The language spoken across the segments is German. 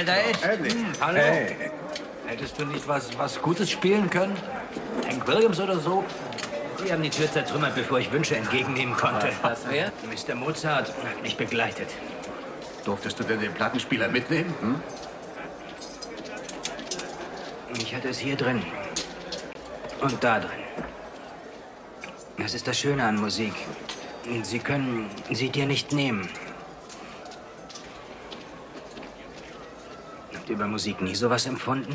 wieder ist. Eddie. Hm, hallo. Hey. Hättest du nicht was, was Gutes spielen können? Hank Williams oder so? Sie haben die Tür zertrümmert, bevor ich Wünsche entgegennehmen konnte. Was wer? Mr. Mozart hat mich begleitet. Durftest du denn den Plattenspieler mitnehmen? Hm? Ich hatte es hier drin. Und da drin. Das ist das Schöne an Musik. Sie können sie dir nicht nehmen. Habt ihr über Musik nie sowas empfunden?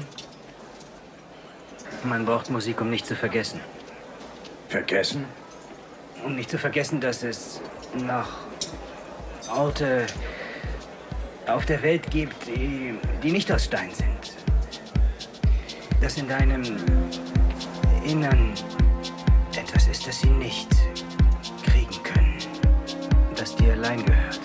Man braucht Musik, um nicht zu vergessen. Vergessen? Um nicht zu vergessen, dass es noch Orte auf der Welt gibt, die, die nicht aus Stein sind. Dass in deinem Innern etwas ist, das sie nicht kriegen können. Das dir allein gehört.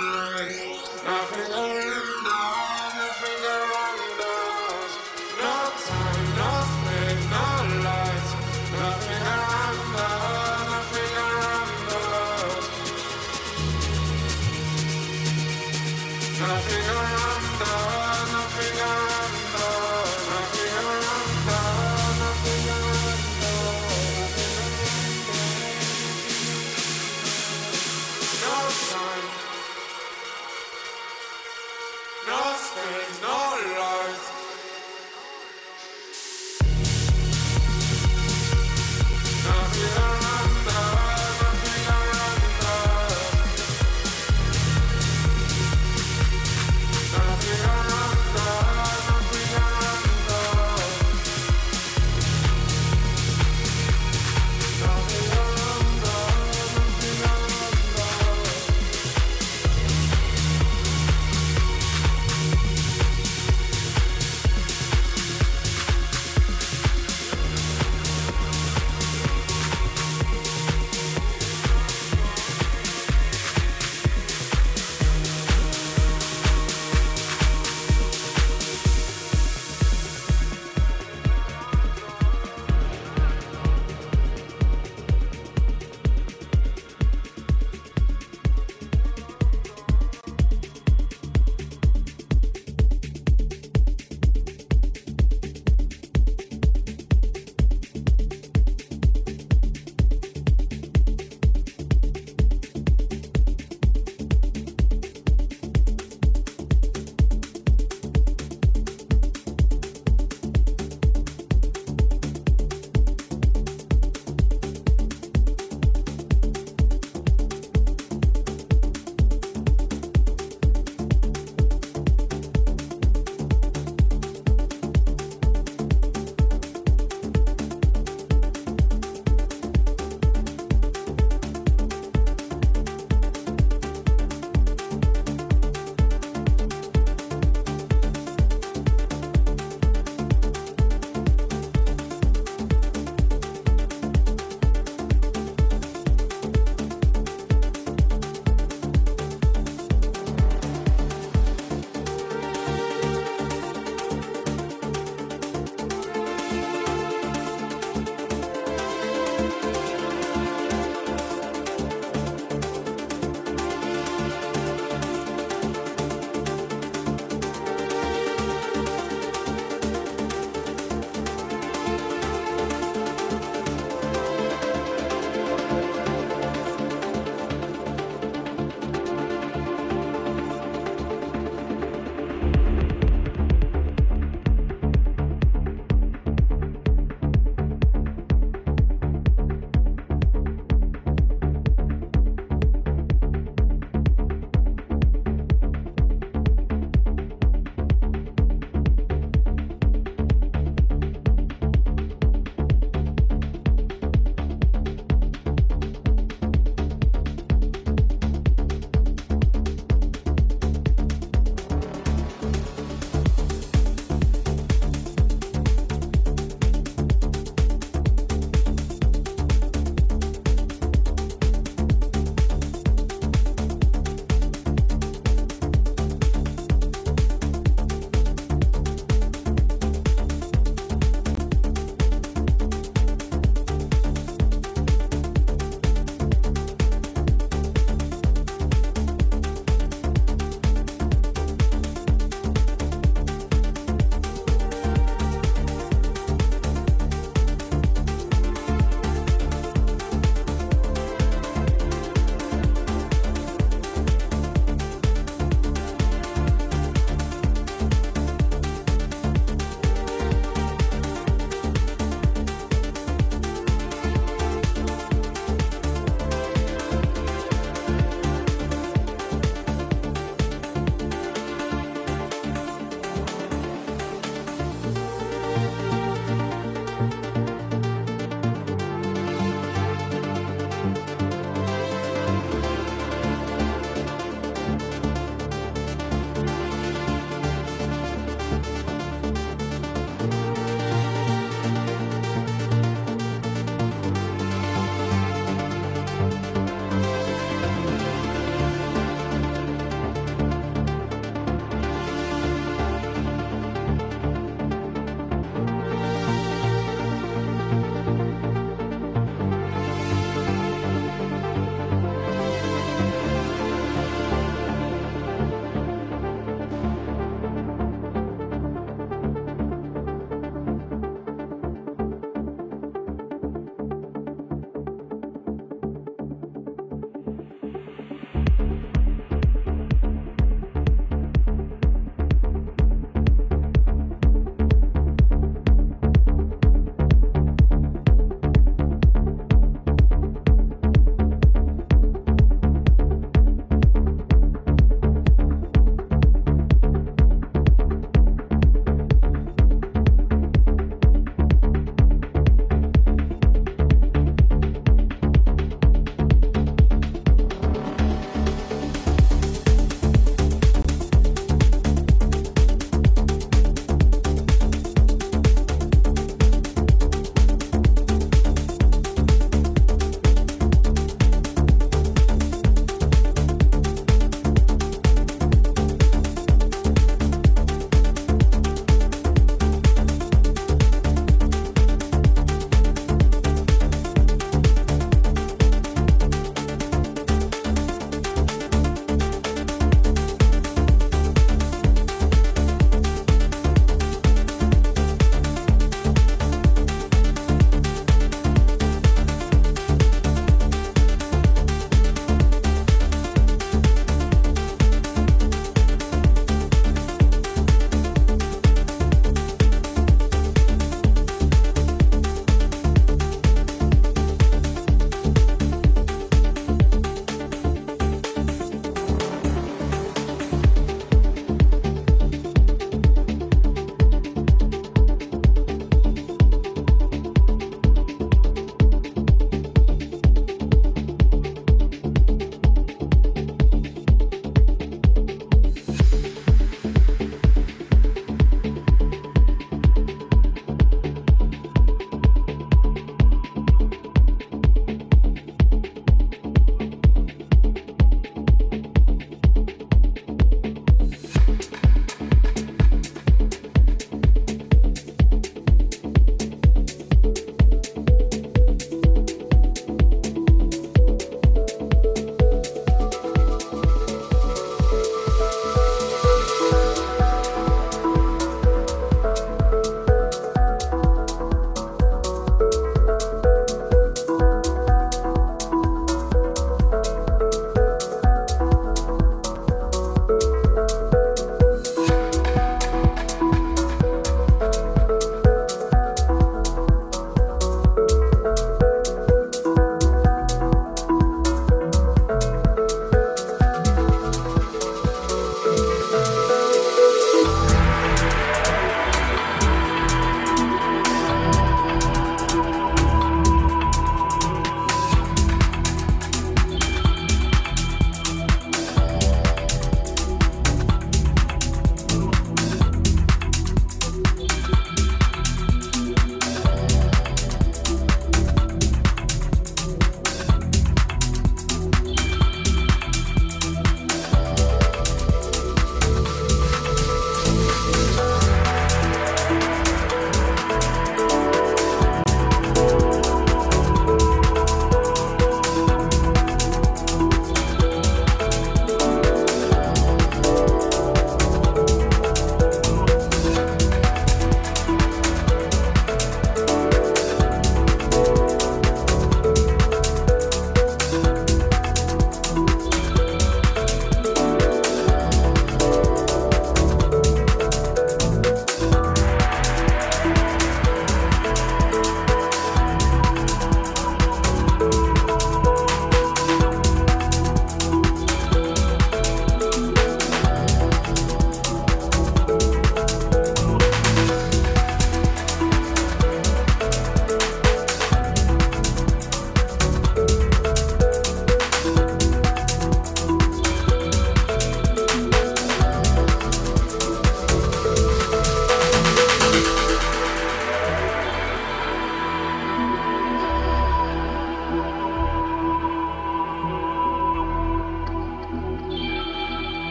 Yeah.